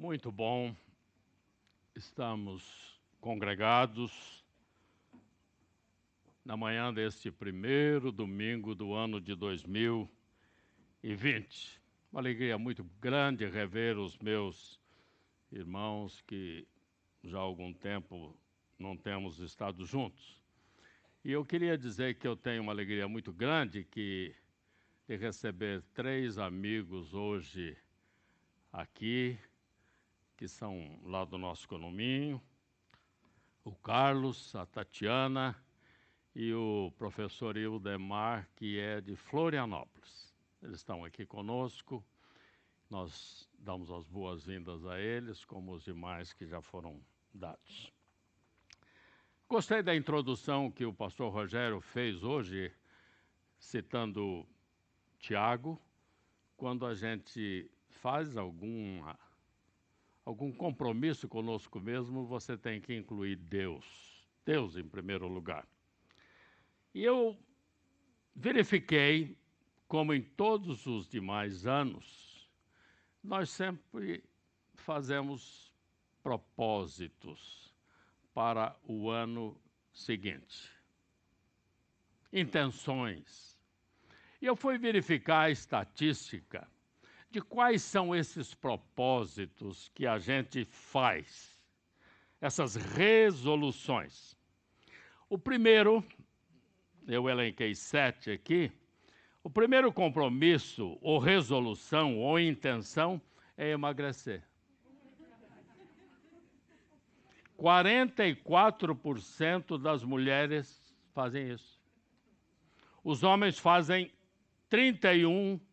Muito bom. Estamos congregados na manhã deste primeiro domingo do ano de 2020. Uma alegria muito grande rever os meus irmãos que já há algum tempo não temos estado juntos. E eu queria dizer que eu tenho uma alegria muito grande que de receber três amigos hoje aqui que são lá do nosso condomínio, o Carlos, a Tatiana e o professor Ildemar, que é de Florianópolis. Eles estão aqui conosco. Nós damos as boas-vindas a eles, como os demais que já foram dados. Gostei da introdução que o pastor Rogério fez hoje, citando Tiago, quando a gente faz alguma algum compromisso conosco mesmo, você tem que incluir Deus. Deus em primeiro lugar. E eu verifiquei, como em todos os demais anos, nós sempre fazemos propósitos para o ano seguinte. Intenções. E eu fui verificar a estatística de quais são esses propósitos que a gente faz, essas resoluções. O primeiro, eu elenquei sete aqui, o primeiro compromisso, ou resolução, ou intenção é emagrecer. 44% das mulheres fazem isso. Os homens fazem 31%.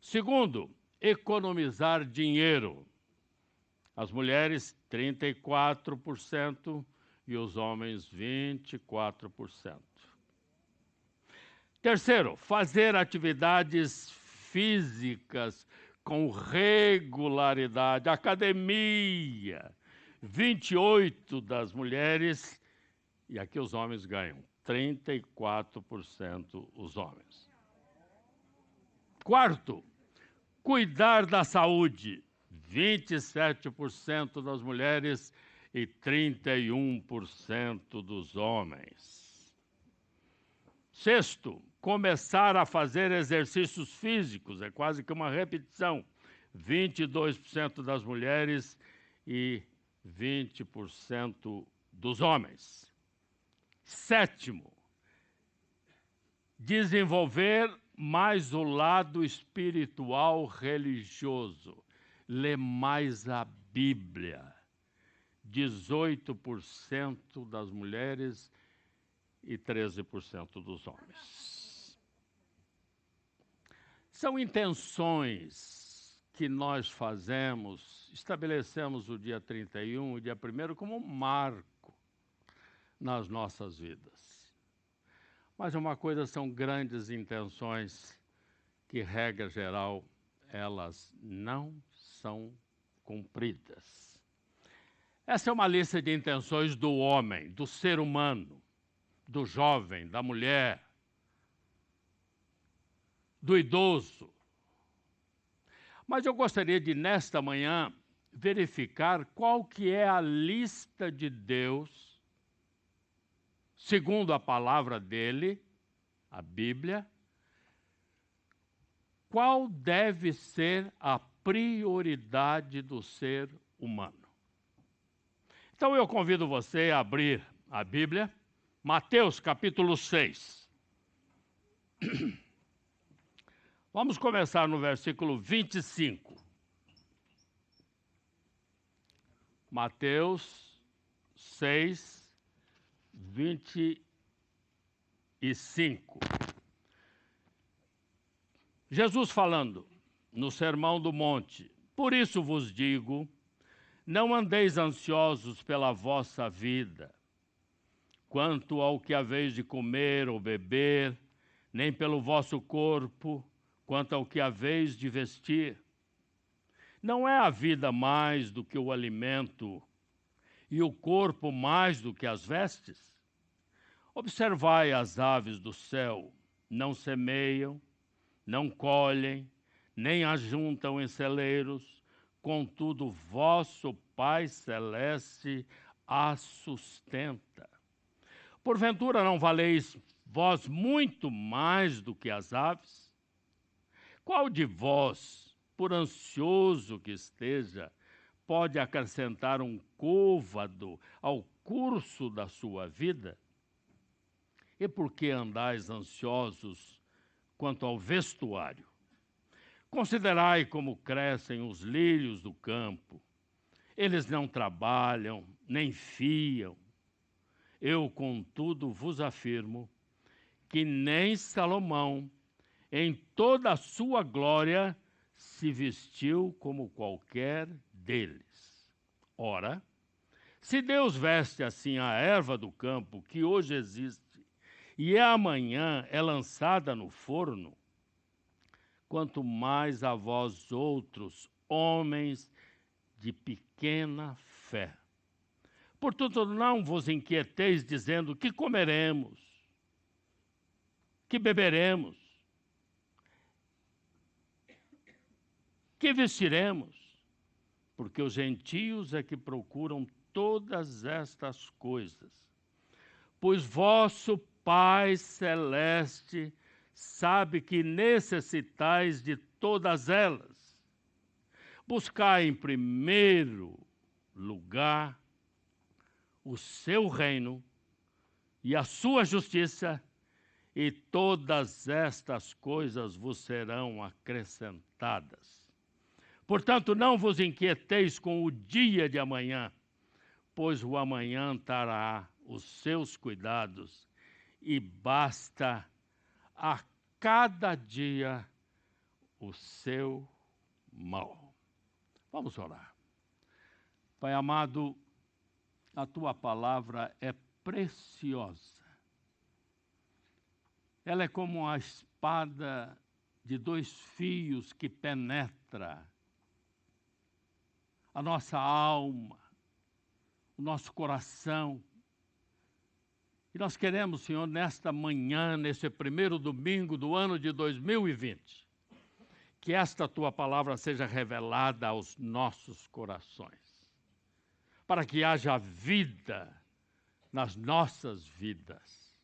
Segundo, economizar dinheiro. As mulheres, 34% e os homens, 24%. Terceiro, fazer atividades físicas com regularidade. Academia, 28 das mulheres e aqui os homens ganham 34% os homens. Quarto, cuidar da saúde, 27% das mulheres e 31% dos homens. Sexto, começar a fazer exercícios físicos, é quase que uma repetição, 22% das mulheres e 20% dos homens. Sétimo, desenvolver mais o lado espiritual religioso. Ler mais a Bíblia. 18% das mulheres e 13% dos homens. São intenções que nós fazemos, estabelecemos o dia 31, o dia 1 como um marco nas nossas vidas. Mas uma coisa são grandes intenções que, regra geral, elas não são cumpridas. Essa é uma lista de intenções do homem, do ser humano, do jovem, da mulher, do idoso. Mas eu gostaria de, nesta manhã, verificar qual que é a lista de Deus segundo a palavra dele, a Bíblia, qual deve ser a prioridade do ser humano. Então eu convido você a abrir a Bíblia, Mateus capítulo 6. Vamos começar no versículo 25. Mateus 6, 25. Jesus falando no Sermão do Monte: Por isso vos digo, não andeis ansiosos pela vossa vida, quanto ao que haveis de comer ou beber, nem pelo vosso corpo, quanto ao que haveis de vestir. Não é a vida mais do que o alimento e o corpo mais do que as vestes? Observai as aves do céu, não semeiam, não colhem, nem ajuntam em celeiros, contudo, vosso Pai Celeste a sustenta. Porventura não valeis vós muito mais do que as aves? Qual de vós, por ansioso que esteja, pode acrescentar um côvado ao curso da sua vida? E por que andais ansiosos quanto ao vestuário? Considerai como crescem os lírios do campo. Eles não trabalham, nem fiam. Eu, contudo, vos afirmo que nem Salomão, em toda a sua glória, se vestiu como qualquer deles. Ora, se Deus veste assim a erva do campo, que hoje existe, e amanhã é lançada no forno, quanto mais a vós outros, homens de pequena fé. Portanto, não vos inquieteis dizendo que comeremos, que beberemos, que vestiremos, porque os gentios é que procuram todas estas coisas. Pois vosso Pai celeste sabe que necessitais de todas elas. Buscai em primeiro lugar o seu reino e a sua justiça, e todas estas coisas vos serão acrescentadas. Portanto, não vos inquieteis com o dia de amanhã, pois o amanhã trará os seus cuidados, e basta a cada dia o seu mal. Vamos orar. Pai amado, a tua palavra é preciosa. Ela é como a espada de dois fios que penetra a nossa alma, o nosso coração, e nós queremos, Senhor, nesta manhã, nesse primeiro domingo do ano de 2020, que esta tua palavra seja revelada aos nossos corações, para que haja vida nas nossas vidas.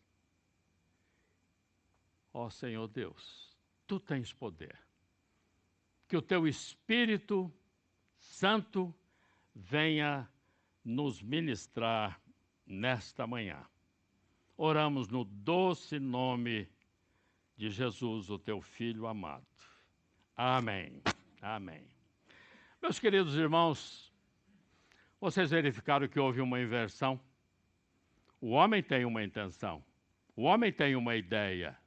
Ó oh, Senhor Deus, tu tens poder. Que o teu Espírito Santo venha nos ministrar nesta manhã Oramos no doce nome de Jesus, o teu filho amado. Amém. Amém. Meus queridos irmãos, vocês verificaram que houve uma inversão? O homem tem uma intenção, o homem tem uma ideia,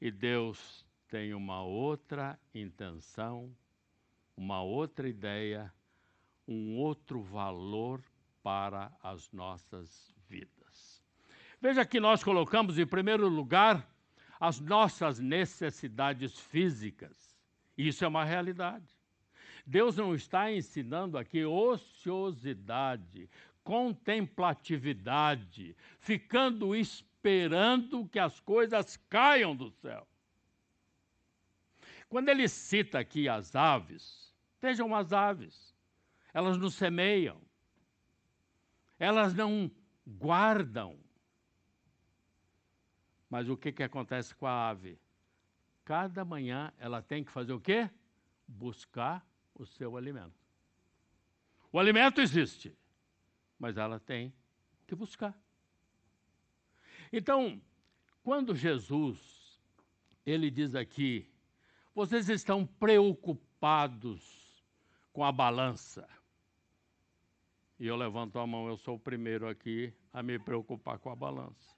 e Deus tem uma outra intenção, uma outra ideia, um outro valor para as nossas vidas. Veja que nós colocamos em primeiro lugar as nossas necessidades físicas. Isso é uma realidade. Deus não está ensinando aqui ociosidade, contemplatividade, ficando esperando que as coisas caiam do céu. Quando ele cita aqui as aves, vejam as aves, elas não semeiam, elas não guardam, mas o que, que acontece com a ave? Cada manhã ela tem que fazer o quê? Buscar o seu alimento. O alimento existe, mas ela tem que buscar. Então, quando Jesus, ele diz aqui, vocês estão preocupados com a balança. E eu levanto a mão, eu sou o primeiro aqui a me preocupar com a balança.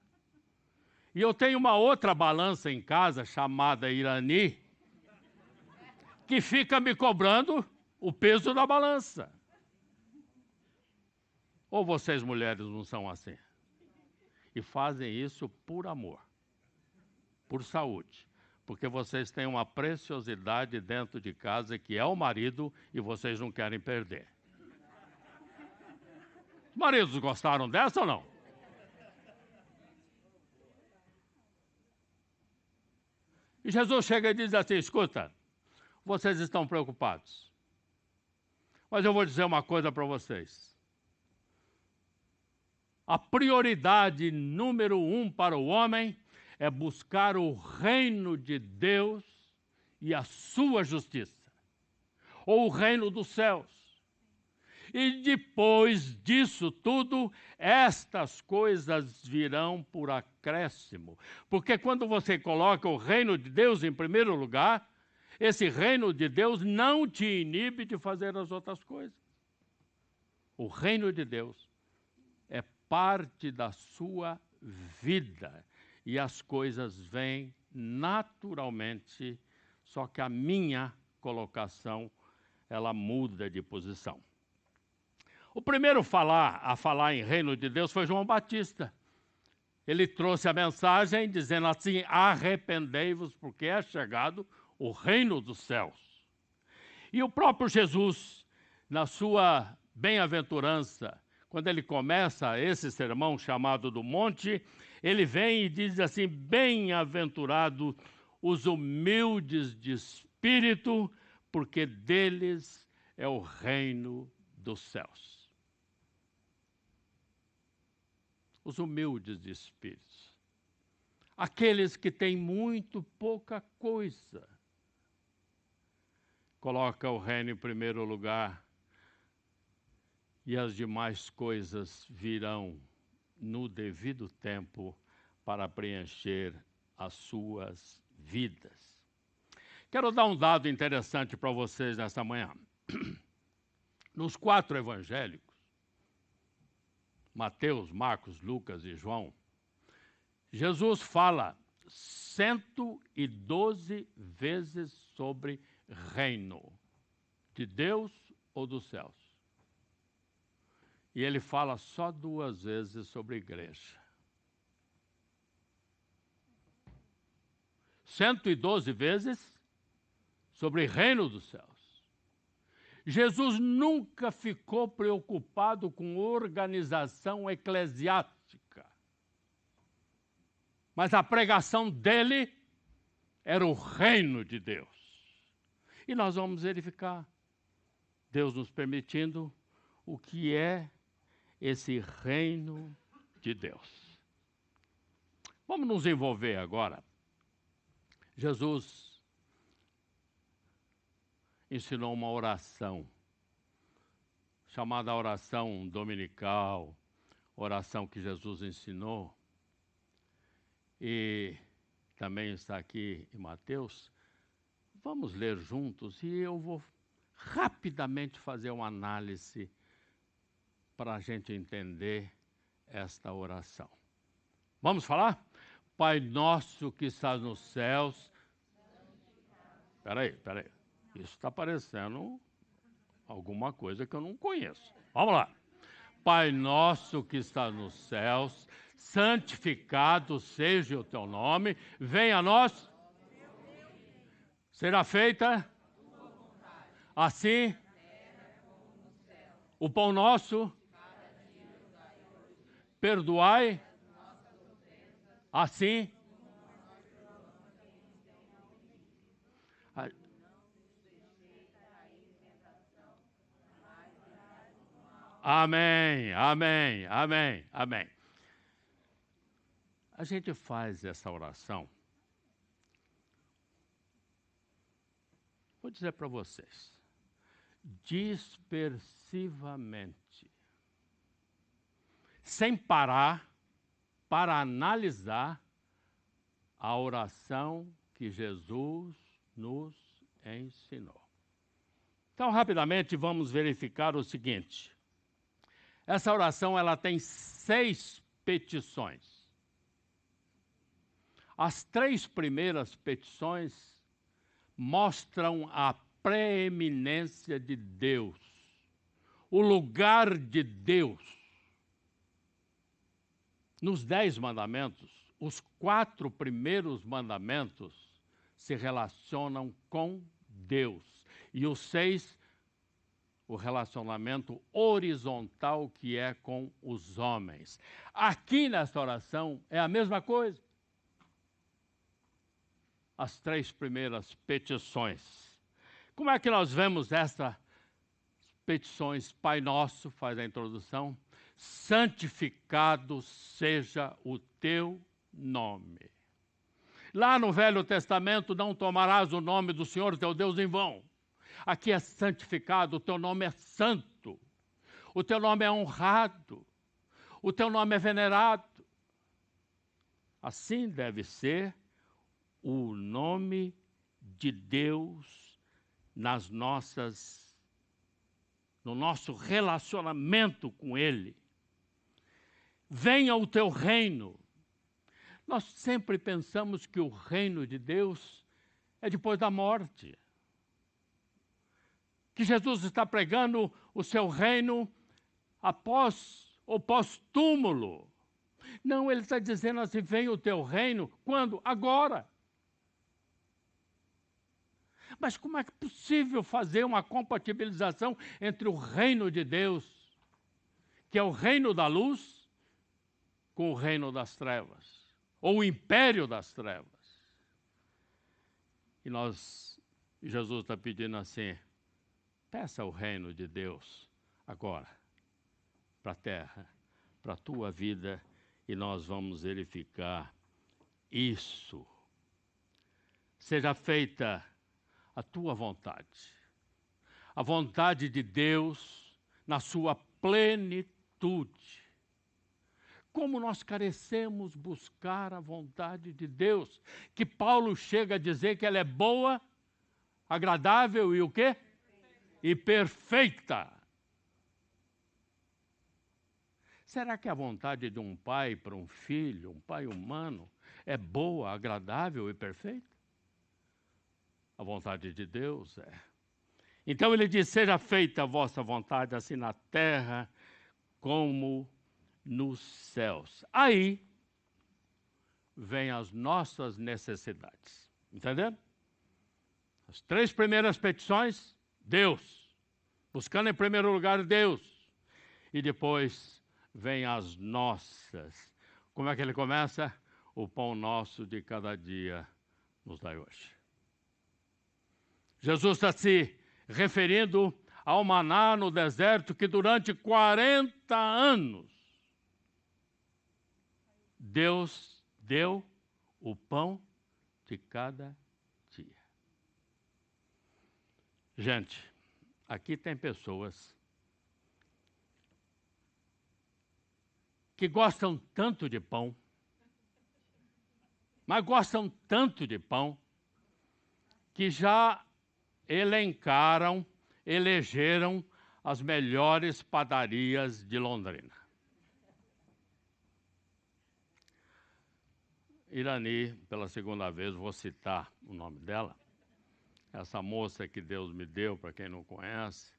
E eu tenho uma outra balança em casa chamada Irani, que fica me cobrando o peso da balança. Ou vocês mulheres não são assim? E fazem isso por amor, por saúde, porque vocês têm uma preciosidade dentro de casa que é o marido e vocês não querem perder. Os maridos gostaram dessa ou não? E Jesus chega e diz assim: escuta, vocês estão preocupados. Mas eu vou dizer uma coisa para vocês. A prioridade número um para o homem é buscar o reino de Deus e a sua justiça, ou o reino dos céus. E depois disso tudo, estas coisas virão por acréscimo. Porque quando você coloca o reino de Deus em primeiro lugar, esse reino de Deus não te inibe de fazer as outras coisas. O reino de Deus é parte da sua vida e as coisas vêm naturalmente, só que a minha colocação ela muda de posição. O primeiro falar a falar em reino de Deus foi João Batista. Ele trouxe a mensagem dizendo assim: arrependei-vos, porque é chegado o reino dos céus. E o próprio Jesus, na sua bem-aventurança, quando ele começa esse sermão chamado do monte, ele vem e diz assim: Bem-aventurado os humildes de espírito, porque deles é o reino dos céus. Os humildes de espírito. Aqueles que têm muito pouca coisa. Coloca o reino em primeiro lugar e as demais coisas virão no devido tempo para preencher as suas vidas. Quero dar um dado interessante para vocês nesta manhã. Nos quatro evangélicos, Mateus, Marcos, Lucas e João, Jesus fala 112 vezes sobre reino de Deus ou dos céus. E ele fala só duas vezes sobre igreja. 112 vezes sobre reino dos céus. Jesus nunca ficou preocupado com organização eclesiástica. Mas a pregação dele era o reino de Deus. E nós vamos verificar, Deus nos permitindo, o que é esse reino de Deus. Vamos nos envolver agora. Jesus ensinou uma oração, chamada oração dominical, oração que Jesus ensinou, e também está aqui em Mateus. Vamos ler juntos e eu vou rapidamente fazer uma análise para a gente entender esta oração. Vamos falar? Pai nosso que estás nos céus. Peraí, peraí. Isso está parecendo alguma coisa que eu não conheço. Vamos lá. Pai nosso que estás nos céus, santificado seja o teu nome, venha a nós. Será feita assim o pão nosso perdoai assim. Amém, amém, amém, amém. A gente faz essa oração. Vou dizer para vocês, dispersivamente sem parar para analisar a oração que Jesus nos ensinou. Então, rapidamente, vamos verificar o seguinte. Essa oração ela tem seis petições. As três primeiras petições mostram a preeminência de Deus, o lugar de Deus nos Dez Mandamentos, os quatro primeiros mandamentos se relacionam com Deus. E os seis, o relacionamento horizontal que é com os homens. Aqui nesta oração é a mesma coisa. as três primeiras petições. Como é que nós vemos essas petições? Pai Nosso, faz a introdução. Santificado seja o teu nome. Lá no Velho Testamento, não tomarás o nome do Senhor teu Deus em vão. Aqui é santificado, o teu nome é santo, o teu nome é honrado, o teu nome é venerado. Assim deve ser o nome de Deus nas nossas no nosso relacionamento com ele. Venha o teu reino. Nós sempre pensamos que o reino de Deus é depois da morte. Que Jesus está pregando o seu reino após o pós-túmulo. Não, ele está dizendo assim: vem o teu reino. Quando? Agora. Mas como é possível fazer uma compatibilização entre o reino de Deus, que é o reino da luz, com o reino das trevas, ou o império das trevas? E nós, Jesus está pedindo assim: peça o reino de Deus agora, para a terra, para a tua vida e nós vamos verificar isso. Seja feita a tua vontade, a vontade de Deus na sua plenitude. Como nós carecemos buscar a vontade de Deus, que Paulo chega a dizer que ela é boa, agradável e o quê? E perfeita. Será que a vontade de um pai para um filho, um pai humano, é boa, agradável e perfeita? A vontade de Deus é. Então ele diz: Seja feita a vossa vontade, assim na terra como nos céus. Aí vêm as nossas necessidades. Entendendo? As três primeiras petições, Deus. Buscando em primeiro lugar Deus. E depois vêm as nossas. Como é que ele começa? O pão nosso de cada dia nos dai hoje. Jesus está se referindo ao maná no deserto que durante 40 anos Deus deu o pão de cada dia. Gente, aqui tem pessoas que gostam tanto de pão, mas gostam tanto de pão, que já elencaram, elegeram as melhores padarias de Londrina. Irani, pela segunda vez, vou citar o nome dela. Essa moça que Deus me deu, para quem não conhece.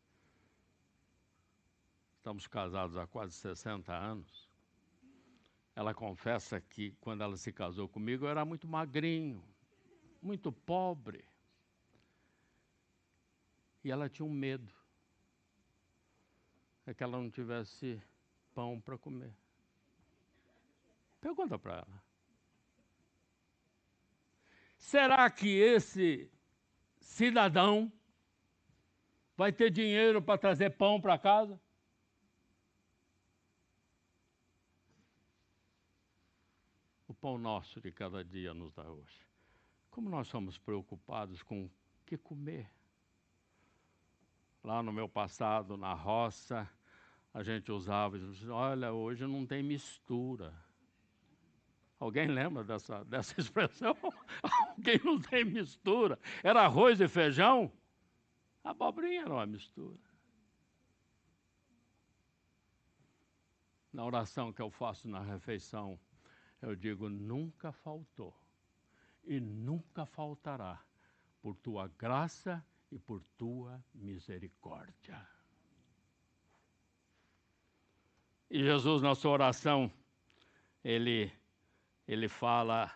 Estamos casados há quase 60 anos ela confessa que quando ela se casou comigo eu era muito magrinho, muito pobre. E ela tinha um medo. É que ela não tivesse pão para comer. Pergunta para ela. Será que esse cidadão vai ter dinheiro para trazer pão para casa? pão nosso de cada dia nos dá hoje. Como nós somos preocupados com o que comer. Lá no meu passado, na roça, a gente usava, olha, hoje não tem mistura. Alguém lembra dessa, dessa expressão? Alguém não tem mistura. Era arroz e feijão? A abobrinha era uma mistura. Na oração que eu faço na refeição, eu digo: nunca faltou e nunca faltará, por tua graça e por tua misericórdia. E Jesus, na sua oração, ele, ele fala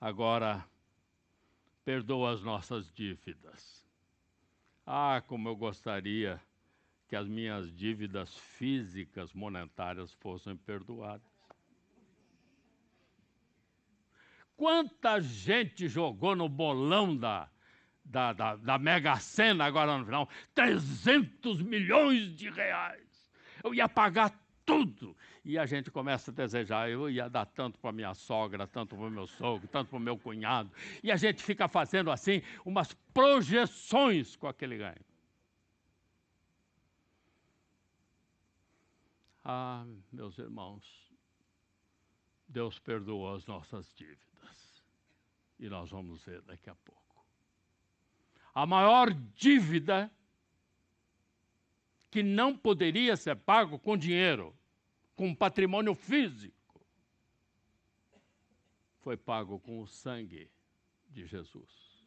agora, perdoa as nossas dívidas. Ah, como eu gostaria que as minhas dívidas físicas, monetárias, fossem perdoadas. quanta gente jogou no bolão da, da, da, da Mega Sena agora no final? 300 milhões de reais. Eu ia pagar tudo. E a gente começa a desejar, eu ia dar tanto para minha sogra, tanto para o meu sogro, tanto para o meu cunhado. E a gente fica fazendo assim umas projeções com aquele ganho. Ah, meus irmãos, Deus perdoou as nossas dívidas. E nós vamos ver daqui a pouco. A maior dívida que não poderia ser pago com dinheiro, com patrimônio físico, foi pago com o sangue de Jesus.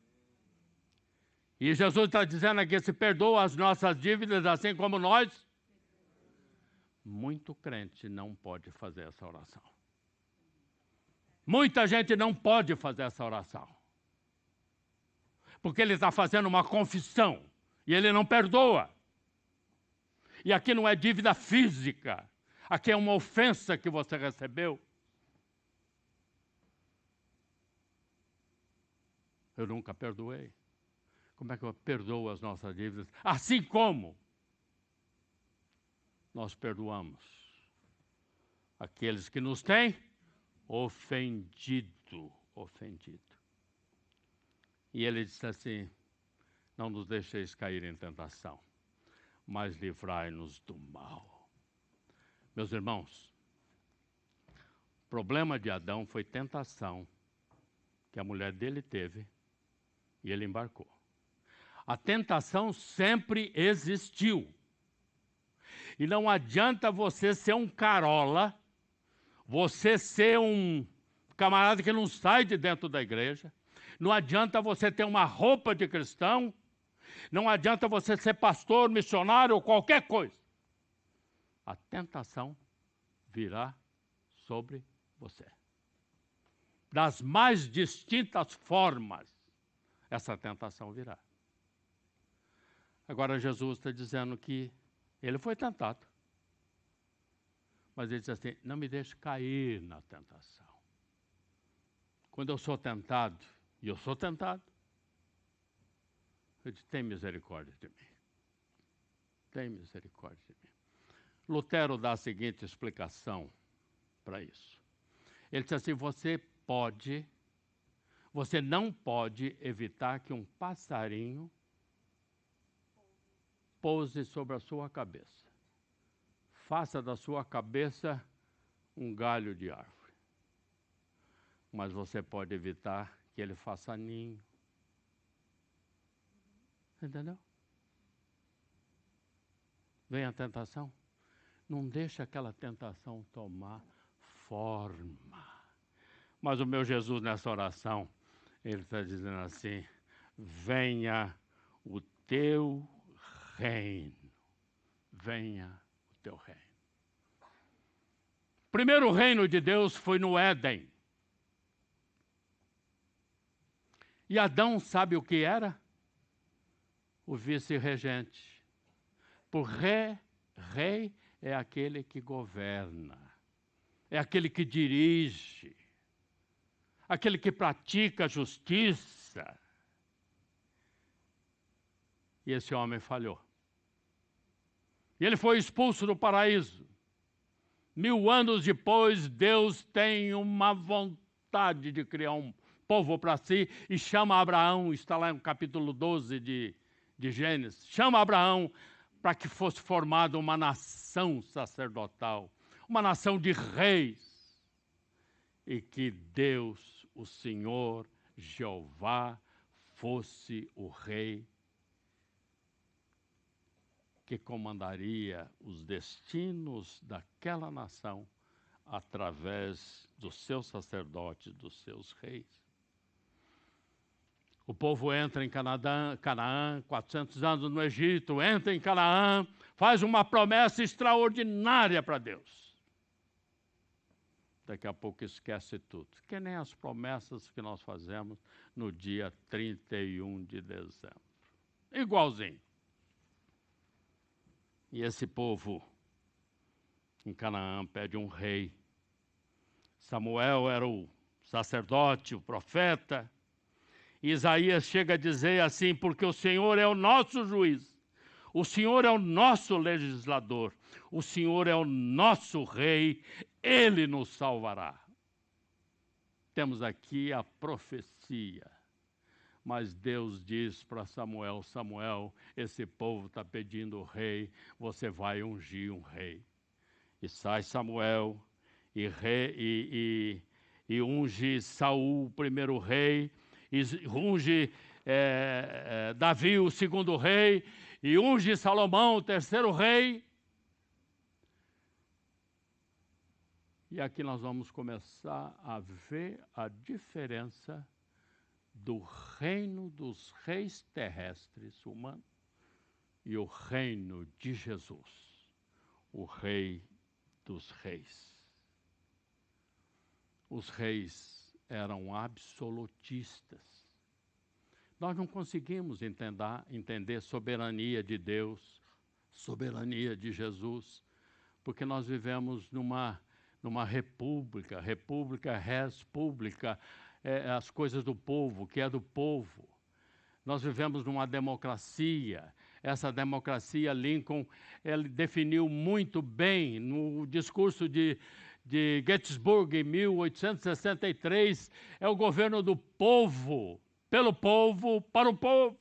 E Jesus está dizendo aqui: se perdoa as nossas dívidas, assim como nós. Muito crente não pode fazer essa oração. Muita gente não pode fazer essa oração. Porque ele está fazendo uma confissão e ele não perdoa. E aqui não é dívida física, aqui é uma ofensa que você recebeu. Eu nunca perdoei. Como é que eu perdoo as nossas dívidas? Assim como nós perdoamos aqueles que nos têm ofendido, ofendido. E ele disse assim: Não nos deixeis cair em tentação mas livrai-nos do mal. Meus irmãos, o problema de Adão foi tentação que a mulher dele teve e ele embarcou. A tentação sempre existiu. E não adianta você ser um carola, você ser um camarada que não sai de dentro da igreja, não adianta você ter uma roupa de cristão não adianta você ser pastor, missionário ou qualquer coisa. A tentação virá sobre você. Das mais distintas formas, essa tentação virá. Agora, Jesus está dizendo que ele foi tentado. Mas ele diz assim: não me deixe cair na tentação. Quando eu sou tentado, e eu sou tentado, eu disse, tem misericórdia de mim. Tem misericórdia de mim. Lutero dá a seguinte explicação para isso. Ele diz assim: você pode, você não pode evitar que um passarinho pouse sobre a sua cabeça. Faça da sua cabeça um galho de árvore. Mas você pode evitar que ele faça ninho, Entendeu? Vem a tentação. Não deixa aquela tentação tomar forma. Mas o meu Jesus, nessa oração, ele está dizendo assim: venha o teu reino. Venha o teu reino. O primeiro reino de Deus foi no Éden. E Adão sabe o que era? O vice-regente. Por rei, rei é aquele que governa, é aquele que dirige, aquele que pratica a justiça. E esse homem falhou. E ele foi expulso do paraíso. Mil anos depois, Deus tem uma vontade de criar um povo para si e chama Abraão, está lá no capítulo 12 de de Gênesis, chama Abraão para que fosse formada uma nação sacerdotal, uma nação de reis, e que Deus, o Senhor, Jeová, fosse o rei que comandaria os destinos daquela nação através dos seus sacerdotes, dos seus reis. O povo entra em Canaã, Canaã, 400 anos no Egito, entra em Canaã, faz uma promessa extraordinária para Deus. Daqui a pouco esquece tudo. Que nem as promessas que nós fazemos no dia 31 de dezembro. Igualzinho. E esse povo em Canaã pede um rei. Samuel era o sacerdote, o profeta. Isaías chega a dizer assim: porque o Senhor é o nosso juiz, o Senhor é o nosso legislador, o Senhor é o nosso rei, ele nos salvará. Temos aqui a profecia. Mas Deus diz para Samuel: Samuel, esse povo está pedindo rei, você vai ungir um rei. E sai Samuel e, rei, e, e, e unge Saul, o primeiro rei, unge é, é, Davi, o segundo rei, e unge Salomão, o terceiro rei. E aqui nós vamos começar a ver a diferença do reino dos reis terrestres humanos e o reino de Jesus, o rei dos reis. Os reis eram absolutistas. Nós não conseguimos entender, entender soberania de Deus, soberania de Jesus, porque nós vivemos numa numa república, república res pública, é, as coisas do povo, que é do povo. Nós vivemos numa democracia. Essa democracia, Lincoln, ele definiu muito bem no discurso de, de Gettysburg, em 1863, é o governo do povo, pelo povo, para o povo.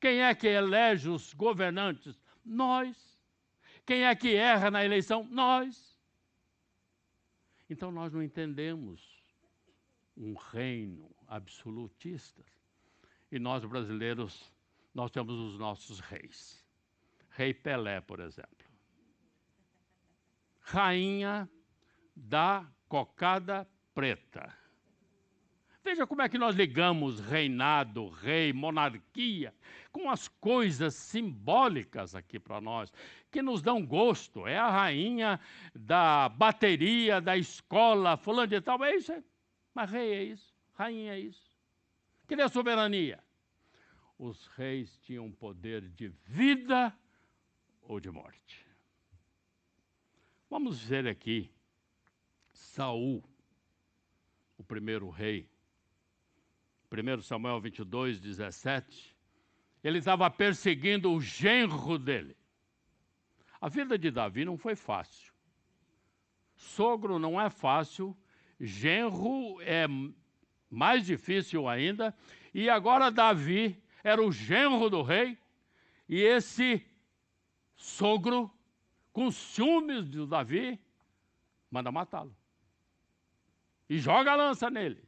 Quem é que elege os governantes? Nós. Quem é que erra na eleição? Nós. Então nós não entendemos um reino absolutista. E nós brasileiros, nós temos os nossos reis. Rei Pelé, por exemplo. Rainha da cocada preta. Veja como é que nós ligamos reinado, rei, monarquia, com as coisas simbólicas aqui para nós, que nos dão gosto. É a rainha da bateria, da escola, fulano de tal. É isso, é. mas rei é isso, rainha é isso. Que é soberania? Os reis tinham poder de vida ou de morte. Vamos ver aqui Saul, o primeiro rei 1 Samuel 22, 17, ele estava perseguindo o genro dele. A vida de Davi não foi fácil. Sogro não é fácil, genro é mais difícil ainda, e agora Davi era o genro do rei, e esse sogro, com ciúmes de Davi, manda matá-lo. E joga a lança nele.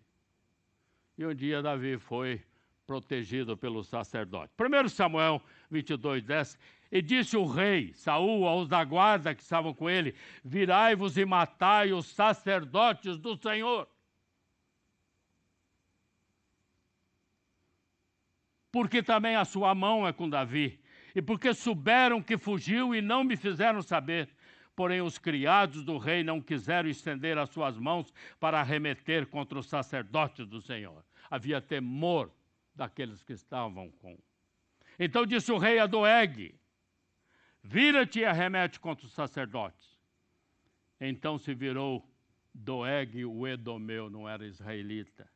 E um dia Davi foi protegido pelo sacerdote. 1 Samuel 22, 10. E disse o rei Saul aos da guarda que estavam com ele: Virai-vos e matai os sacerdotes do Senhor. Porque também a sua mão é com Davi, e porque souberam que fugiu e não me fizeram saber. Porém, os criados do rei não quiseram estender as suas mãos para arremeter contra os sacerdotes do Senhor. Havia temor daqueles que estavam com. Então disse o rei a Doeg: Vira-te e arremete contra os sacerdotes. Então se virou Doeg, o Edomeu, não era israelita,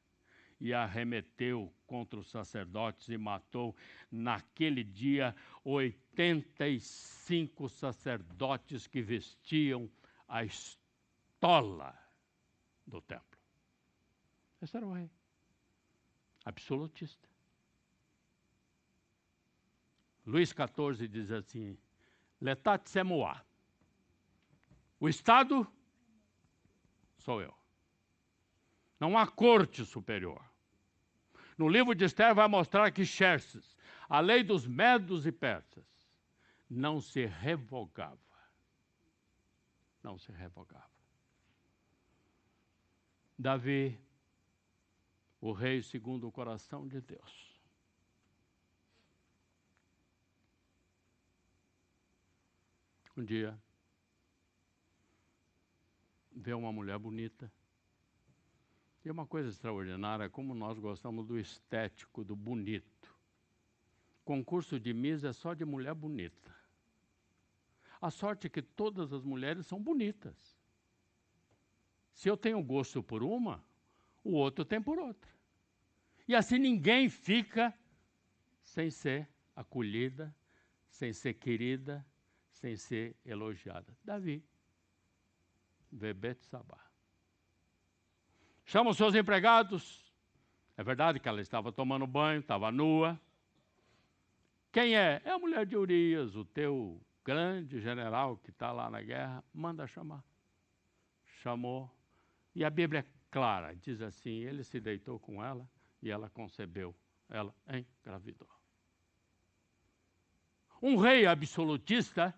e arremeteu contra os sacerdotes e matou naquele dia 85 sacerdotes que vestiam a estola do templo. Esse era o rei. Absolutista. Luís XIV diz assim: Letat semoa. O Estado sou eu. Não há corte superior. No livro de Esther vai mostrar que Xerxes, a lei dos medos e persas, não se revogava. Não se revogava. Davi, o rei segundo o coração de Deus. Um dia, vê uma mulher bonita. E uma coisa extraordinária como nós gostamos do estético, do bonito. Concurso de Miss é só de mulher bonita. A sorte é que todas as mulheres são bonitas. Se eu tenho gosto por uma, o outro tem por outra. E assim ninguém fica sem ser acolhida, sem ser querida, sem ser elogiada. Davi, Bebet Sabá. Chama os seus empregados. É verdade que ela estava tomando banho, estava nua. Quem é? É a mulher de Urias, o teu grande general que está lá na guerra. Manda chamar. Chamou. E a Bíblia é clara, diz assim: ele se deitou com ela e ela concebeu. Ela engravidou. Um rei absolutista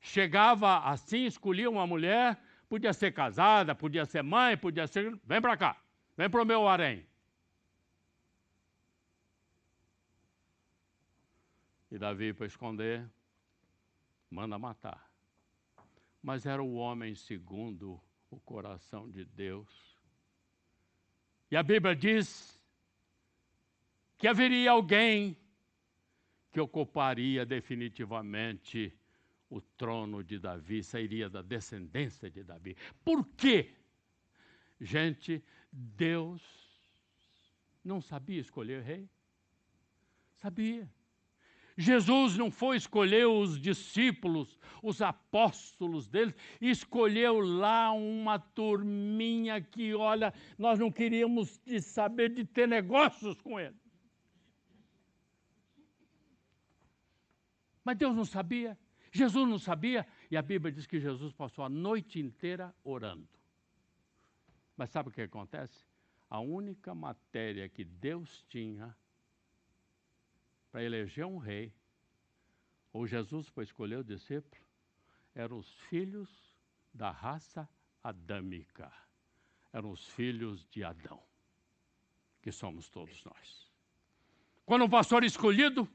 chegava assim, escolhia uma mulher, podia ser casada, podia ser mãe, podia ser. Vem para cá, vem para o meu harém. E Davi, para esconder, manda matar. Mas era o homem segundo o coração de Deus. E a Bíblia diz que haveria alguém que ocuparia definitivamente o trono de Davi, sairia da descendência de Davi. Por quê? Gente, Deus não sabia escolher rei? Sabia. Jesus não foi escolher os discípulos, os apóstolos dele, escolheu lá uma turminha que, olha, nós não queríamos de saber de ter negócios com ele. Mas Deus não sabia, Jesus não sabia, e a Bíblia diz que Jesus passou a noite inteira orando. Mas sabe o que acontece? A única matéria que Deus tinha para eleger um rei, ou Jesus para escolher o discípulo, eram os filhos da raça adâmica. Eram os filhos de Adão, que somos todos nós. Quando um pastor escolhido,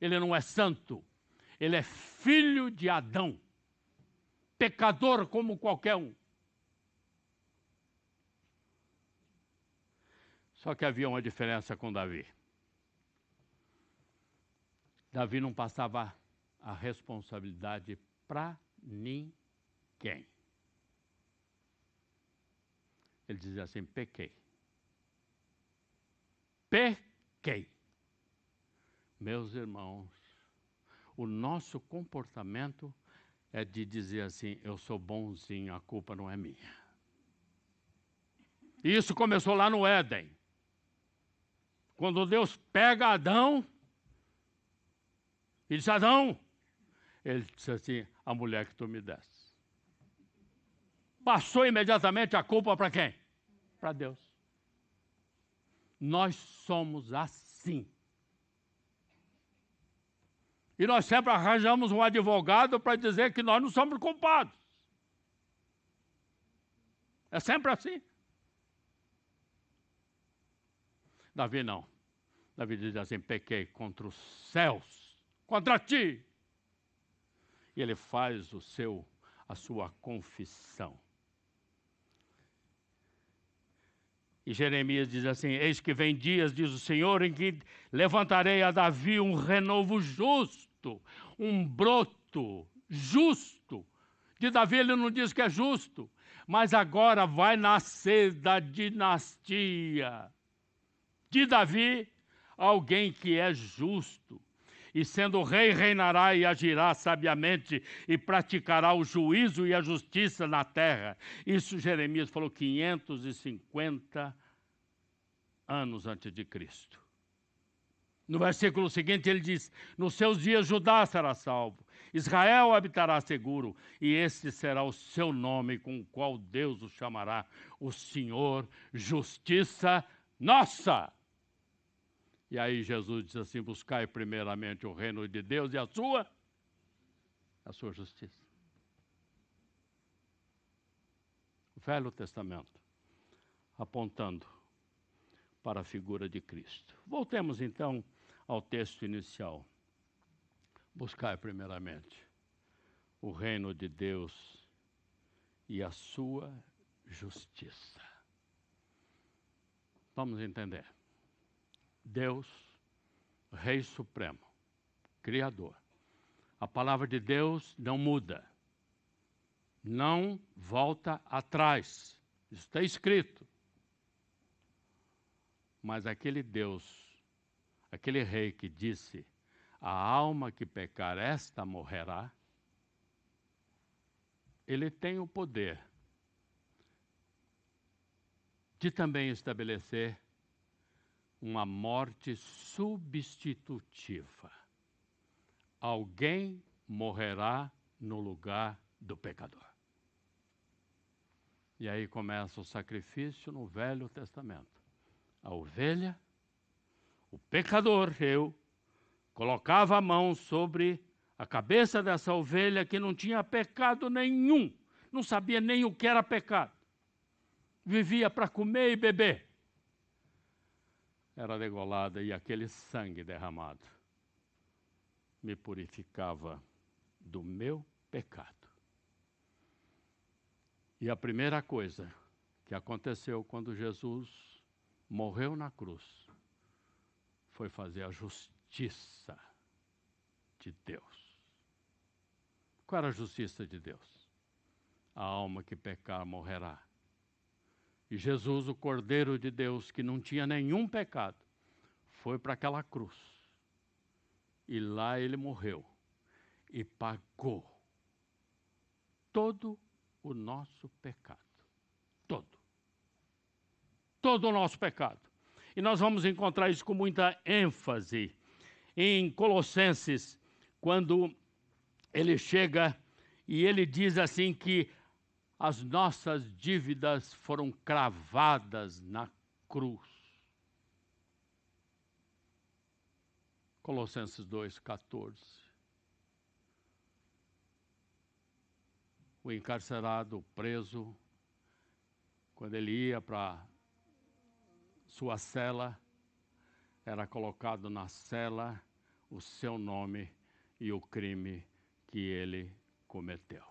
ele não é santo, ele é filho de Adão, pecador como qualquer um. Só que havia uma diferença com Davi. Davi não passava a responsabilidade para ninguém. Ele dizia assim: pequei. Pequei. Meus irmãos, o nosso comportamento é de dizer assim: eu sou bonzinho, a culpa não é minha. Isso começou lá no Éden. Quando Deus pega Adão e diz: Adão, ele disse assim: a mulher que tu me desse. Passou imediatamente a culpa para quem? Para Deus. Nós somos assim. E nós sempre arranjamos um advogado para dizer que nós não somos culpados. É sempre assim. Davi não. Davi diz assim: pequei contra os céus contra ti. E ele faz o seu, a sua confissão. E Jeremias diz assim: Eis que vem dias, diz o Senhor, em que levantarei a Davi um renovo justo, um broto justo. De Davi ele não diz que é justo, mas agora vai nascer da dinastia de Davi alguém que é justo e sendo rei, reinará e agirá sabiamente e praticará o juízo e a justiça na terra. Isso Jeremias falou 550 anos antes de Cristo. No versículo seguinte ele diz: Nos seus dias Judá será salvo, Israel habitará seguro, e este será o seu nome com o qual Deus o chamará, o Senhor, justiça nossa. E aí Jesus diz assim: buscai primeiramente o reino de Deus e a sua, a sua justiça. O Velho Testamento, apontando para a figura de Cristo. Voltemos então ao texto inicial. Buscai primeiramente o reino de Deus e a sua justiça. Vamos entender. Deus, Rei Supremo, Criador. A palavra de Deus não muda, não volta atrás. Está escrito. Mas aquele Deus, aquele rei que disse: A alma que pecar, esta morrerá, ele tem o poder de também estabelecer uma morte substitutiva. Alguém morrerá no lugar do pecador. E aí começa o sacrifício no Velho Testamento. A ovelha, o pecador, eu, colocava a mão sobre a cabeça dessa ovelha que não tinha pecado nenhum, não sabia nem o que era pecado, vivia para comer e beber. Era degolada e aquele sangue derramado me purificava do meu pecado. E a primeira coisa que aconteceu quando Jesus morreu na cruz foi fazer a justiça de Deus. Qual era a justiça de Deus? A alma que pecar morrerá. E Jesus, o Cordeiro de Deus, que não tinha nenhum pecado, foi para aquela cruz. E lá ele morreu e pagou todo o nosso pecado. Todo. Todo o nosso pecado. E nós vamos encontrar isso com muita ênfase em Colossenses, quando ele chega e ele diz assim que as nossas dívidas foram cravadas na cruz. Colossenses 2,14. o encarcerado, o preso, quando ele ia para sua cela, era colocado na cela o seu nome e o crime que ele cometeu.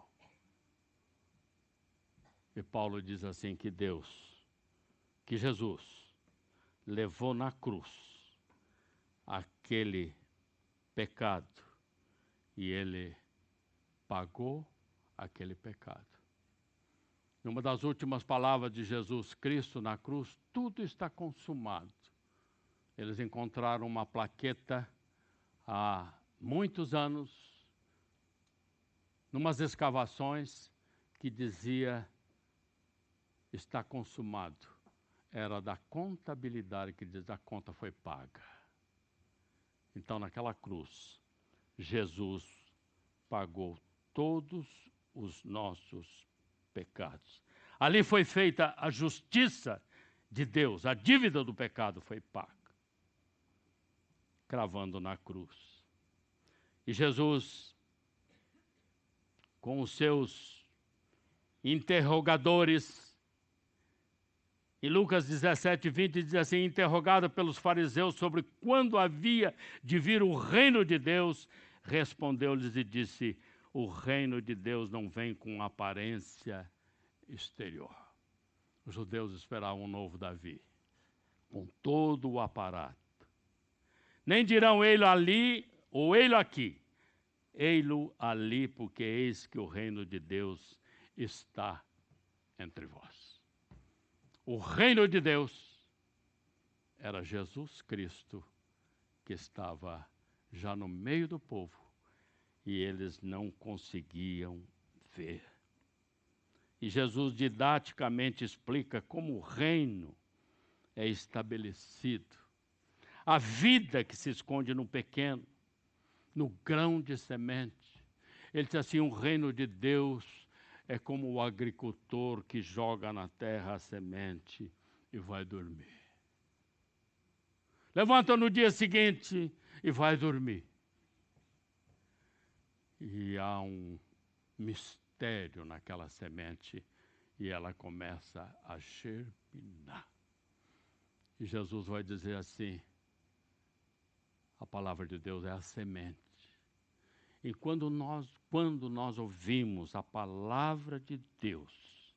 E Paulo diz assim que Deus, que Jesus levou na cruz aquele pecado e ele pagou aquele pecado. Numa das últimas palavras de Jesus Cristo na cruz, tudo está consumado. Eles encontraram uma plaqueta há muitos anos, numas escavações, que dizia: está consumado. Era da contabilidade que diz: a conta foi paga. Então, naquela cruz, Jesus pagou todos os nossos pecados. Ali foi feita a justiça de Deus, a dívida do pecado foi paga, cravando na cruz. E Jesus, com os seus interrogadores, em Lucas 17, 20 diz assim: interrogado pelos fariseus sobre quando havia de vir o reino de Deus, respondeu-lhes e disse: o reino de Deus não vem com aparência exterior. Os judeus esperavam um novo Davi, com todo o aparato. Nem dirão ele ali ou ele aqui. Ei-lo ali, porque eis que o reino de Deus está entre vós. O reino de Deus era Jesus Cristo que estava já no meio do povo e eles não conseguiam ver. E Jesus didaticamente explica como o reino é estabelecido. A vida que se esconde no pequeno, no grão de semente. Ele diz assim: o reino de Deus é como o agricultor que joga na terra a semente e vai dormir. Levanta no dia seguinte e vai dormir e há um mistério naquela semente e ela começa a germinar. E Jesus vai dizer assim: a palavra de Deus é a semente. E quando nós, quando nós ouvimos a palavra de Deus,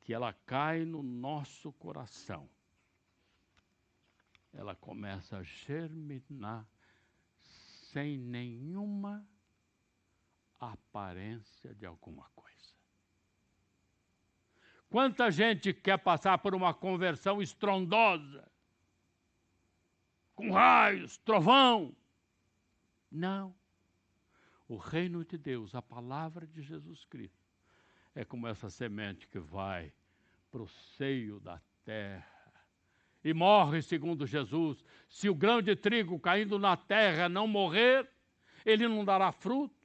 que ela cai no nosso coração, ela começa a germinar sem nenhuma aparência de alguma coisa. Quanta gente quer passar por uma conversão estrondosa, com raios, trovão. Não. O reino de Deus, a palavra de Jesus Cristo, é como essa semente que vai para o seio da terra e morre, segundo Jesus. Se o grão de trigo caindo na terra não morrer, ele não dará frutos.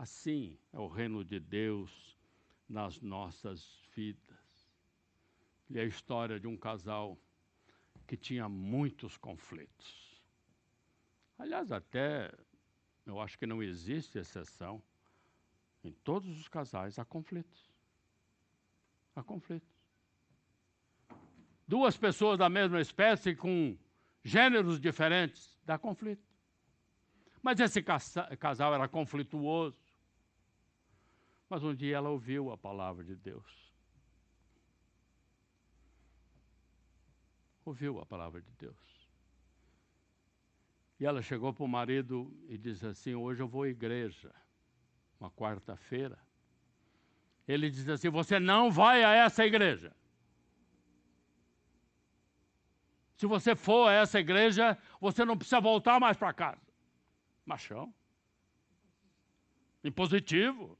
Assim é o reino de Deus nas nossas vidas. E a história de um casal que tinha muitos conflitos. Aliás, até eu acho que não existe exceção. Em todos os casais há conflitos. Há conflitos. Duas pessoas da mesma espécie com gêneros diferentes, dá conflito. Mas esse casal era conflituoso. Mas um dia ela ouviu a palavra de Deus. Ouviu a palavra de Deus. E ela chegou para o marido e disse assim: Hoje eu vou à igreja, uma quarta-feira. Ele disse assim: Você não vai a essa igreja. Se você for a essa igreja, você não precisa voltar mais para casa. Machão. Impositivo.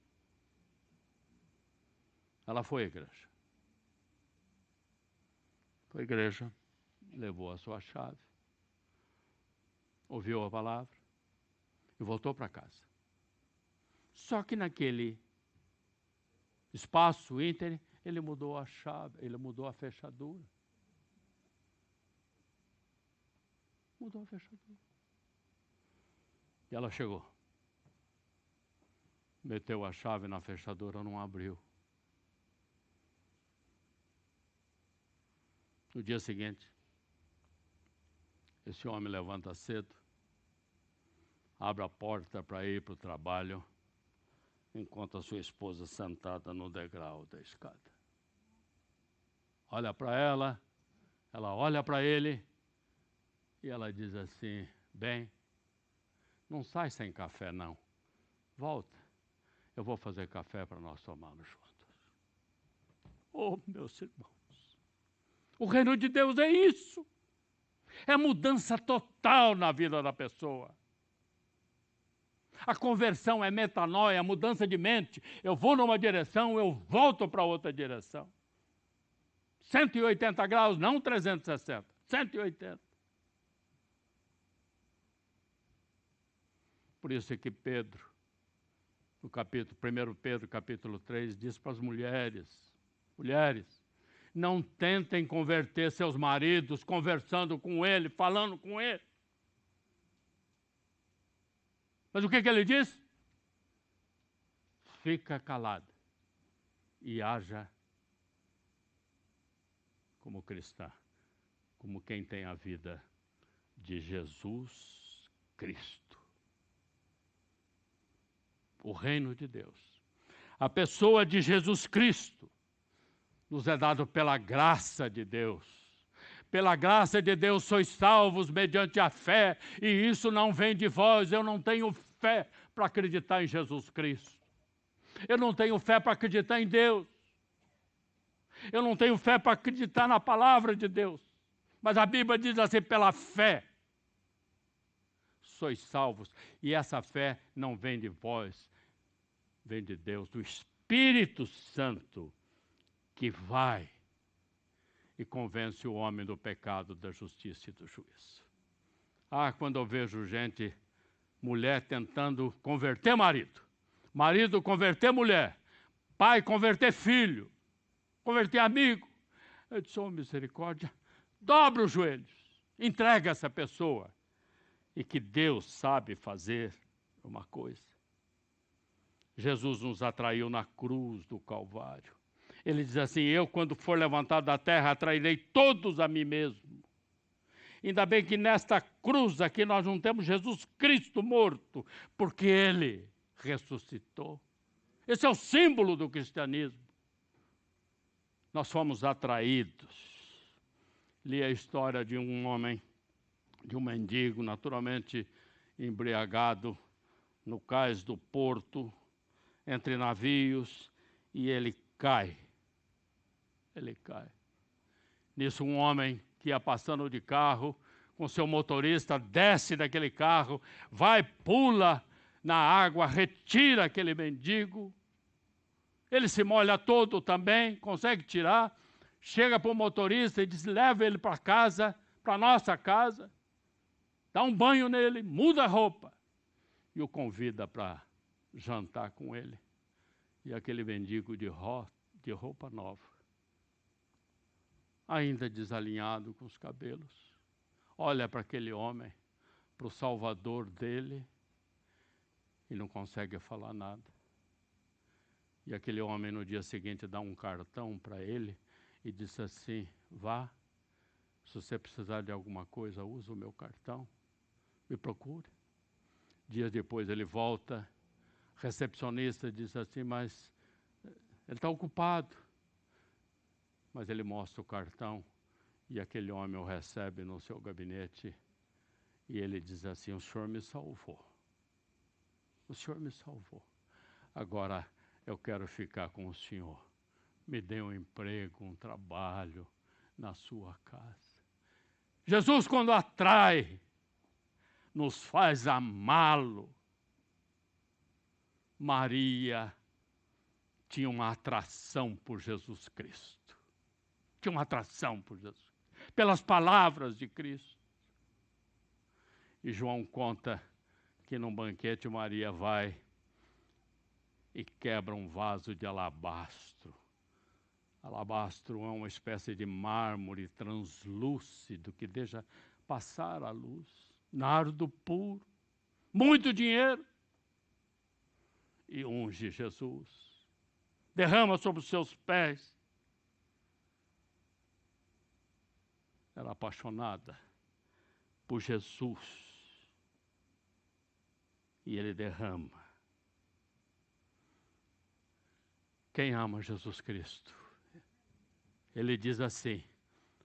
Ela foi à igreja. Foi à igreja, levou a sua chave ouviu a palavra e voltou para casa. Só que naquele espaço íntegro, ele mudou a chave, ele mudou a fechadura. Mudou a fechadura. E ela chegou. Meteu a chave na fechadura, não abriu. No dia seguinte, esse homem levanta cedo, abre a porta para ir para o trabalho, enquanto a sua esposa sentada no degrau da escada. Olha para ela, ela olha para ele e ela diz assim: Bem, não sai sem café, não. Volta, eu vou fazer café para nós tomarmos juntos. Oh, meus irmãos, o reino de Deus é isso. É mudança total na vida da pessoa. A conversão é metanoia, mudança de mente. Eu vou numa direção, eu volto para outra direção. 180 graus, não 360. 180. Por isso é que Pedro, no capítulo, 1 Pedro, capítulo 3, diz para as mulheres: mulheres, não tentem converter seus maridos conversando com ele, falando com ele. Mas o que, que ele diz? Fica calado e haja como cristã, como quem tem a vida de Jesus Cristo. O reino de Deus. A pessoa de Jesus Cristo nos é dado pela graça de Deus pela graça de Deus sois salvos mediante a fé, e isso não vem de vós. Eu não tenho fé para acreditar em Jesus Cristo. Eu não tenho fé para acreditar em Deus. Eu não tenho fé para acreditar na palavra de Deus. Mas a Bíblia diz assim: pela fé sois salvos. E essa fé não vem de vós, vem de Deus, do Espírito Santo, que vai e convence o homem do pecado, da justiça e do juízo. Ah, quando eu vejo gente, mulher tentando converter marido, marido converter mulher, pai converter filho, converter amigo. Eu disse, oh misericórdia, dobra os joelhos, entrega essa pessoa. E que Deus sabe fazer uma coisa. Jesus nos atraiu na cruz do Calvário. Ele diz assim: Eu, quando for levantado da terra, atrairei todos a mim mesmo. Ainda bem que nesta cruz aqui nós não temos Jesus Cristo morto, porque ele ressuscitou. Esse é o símbolo do cristianismo. Nós fomos atraídos. Li a história de um homem, de um mendigo, naturalmente embriagado, no cais do porto, entre navios, e ele cai. Ele cai. Nisso, um homem que ia passando de carro, com seu motorista, desce daquele carro, vai, pula na água, retira aquele mendigo. Ele se molha todo também, consegue tirar, chega para o motorista e diz: leva ele para casa, para nossa casa, dá um banho nele, muda a roupa e o convida para jantar com ele. E aquele mendigo de, ro de roupa nova, ainda desalinhado com os cabelos, olha para aquele homem, para o salvador dele, e não consegue falar nada. E aquele homem no dia seguinte dá um cartão para ele e diz assim: vá, se você precisar de alguma coisa, use o meu cartão, me procure. Dias depois ele volta, recepcionista diz assim, mas eh, ele está ocupado. Mas ele mostra o cartão e aquele homem o recebe no seu gabinete e ele diz assim: O senhor me salvou. O senhor me salvou. Agora eu quero ficar com o senhor. Me dê um emprego, um trabalho na sua casa. Jesus, quando atrai, nos faz amá-lo. Maria tinha uma atração por Jesus Cristo. Tinha uma atração por Jesus, pelas palavras de Cristo. E João conta que num banquete Maria vai e quebra um vaso de alabastro. Alabastro é uma espécie de mármore translúcido que deixa passar a luz nardo puro, muito dinheiro, e unge Jesus. Derrama sobre os seus pés. Era apaixonada por Jesus. E ele derrama. Quem ama Jesus Cristo? Ele diz assim: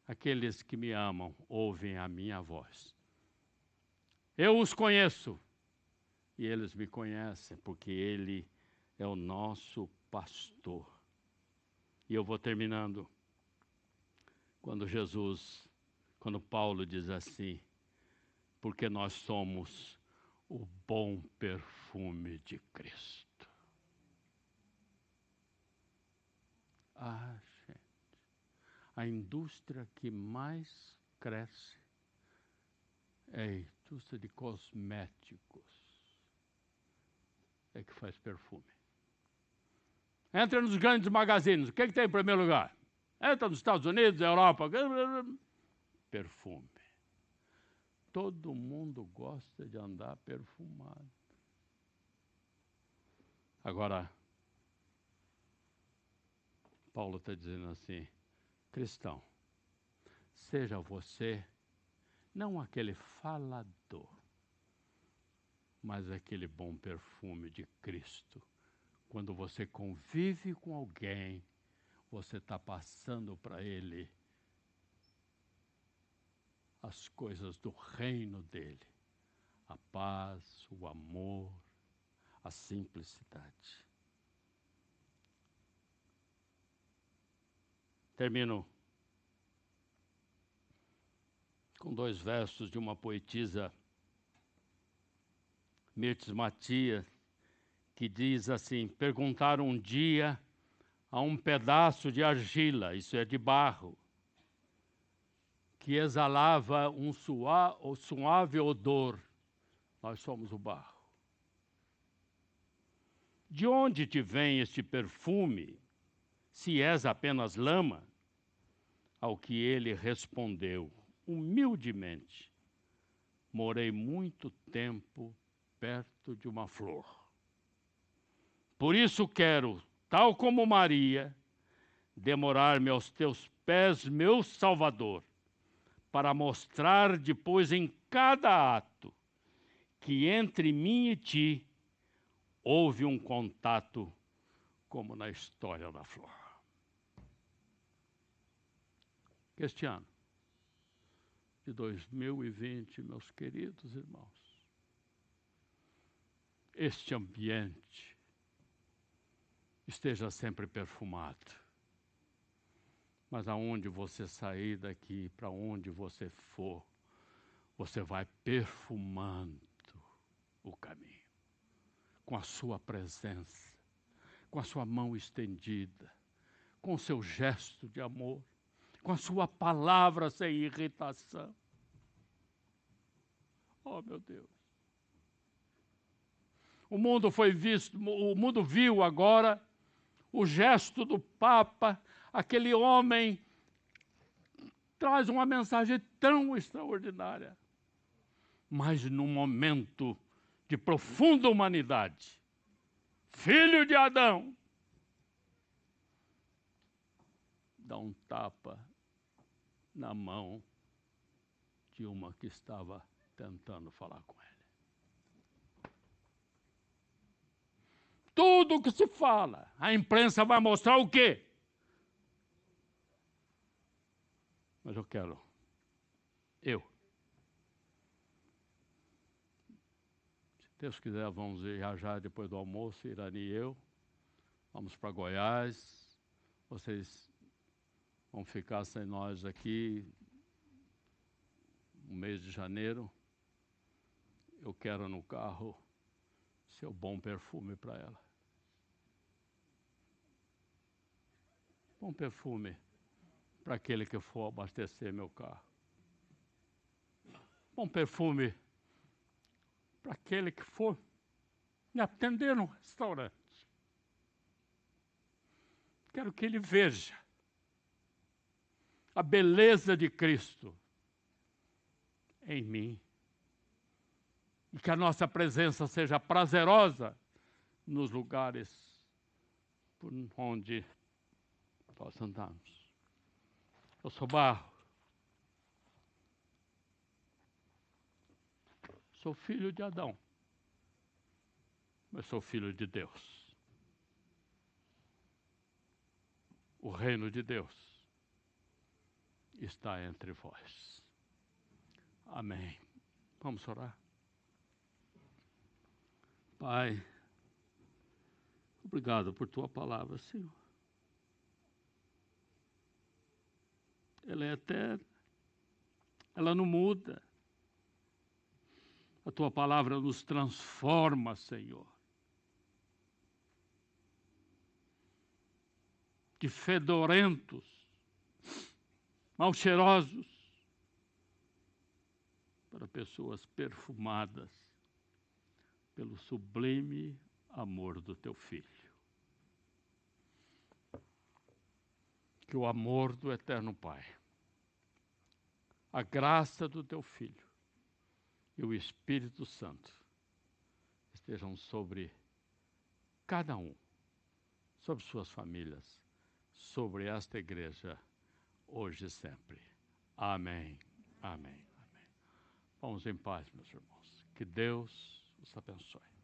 Aqueles que me amam ouvem a minha voz. Eu os conheço e eles me conhecem, porque Ele é o nosso pastor. E eu vou terminando. Quando Jesus, quando Paulo diz assim, porque nós somos o bom perfume de Cristo. Ah, gente, a indústria que mais cresce é indústria de cosméticos é que faz perfume. Entra nos grandes magazines, o que, é que tem em primeiro lugar? Entra nos Estados Unidos, Europa, perfume. Todo mundo gosta de andar perfumado. Agora, Paulo está dizendo assim: cristão, seja você não aquele falador, mas aquele bom perfume de Cristo. Quando você convive com alguém, você está passando para ele as coisas do reino dele: a paz, o amor, a simplicidade. Termino com dois versos de uma poetisa, Mirtes Matias, que diz assim: Perguntaram um dia a um pedaço de argila, isso é de barro, que exalava um suave, odor. Nós somos o barro. De onde te vem este perfume, se és apenas lama? Ao que ele respondeu: humildemente. Morei muito tempo perto de uma flor. Por isso quero, tal como Maria, demorar-me aos teus pés, meu Salvador, para mostrar depois em cada ato que entre mim e ti houve um contato como na história da flor. Este ano, de 2020, meus queridos irmãos. Este ambiente esteja sempre perfumado. Mas aonde você sair daqui, para onde você for, você vai perfumando o caminho com a sua presença, com a sua mão estendida, com o seu gesto de amor, com a sua palavra sem irritação. Oh, meu Deus. O mundo foi visto, o mundo viu agora o gesto do Papa, aquele homem traz uma mensagem tão extraordinária. Mas no momento de profunda humanidade, filho de Adão, dá um tapa na mão de uma que estava tentando falar com ele. Tudo que se fala, a imprensa vai mostrar o quê? Mas eu quero, eu, se Deus quiser, vamos viajar depois do almoço, Irani e eu, vamos para Goiás, vocês vão ficar sem nós aqui no mês de janeiro. Eu quero no carro seu bom perfume para ela. Bom perfume para aquele que for abastecer meu carro. Bom perfume para aquele que for me atender no restaurante. Quero que ele veja a beleza de Cristo em mim. E que a nossa presença seja prazerosa nos lugares por onde nós andamos. Eu sou barro. Sou filho de Adão. Mas sou filho de Deus. O reino de Deus está entre vós. Amém. Vamos orar. Pai, obrigado por tua palavra, Senhor. Ela é eterna, ela não muda. A tua palavra nos transforma, Senhor. De fedorentos mal cheirosos, para pessoas perfumadas pelo sublime amor do teu filho. Que o amor do Eterno Pai, a graça do teu filho e o Espírito Santo estejam sobre cada um, sobre suas famílias, sobre esta igreja hoje e sempre. Amém. Amém. Amém. Vamos em paz, meus irmãos. Que Deus os abençoe.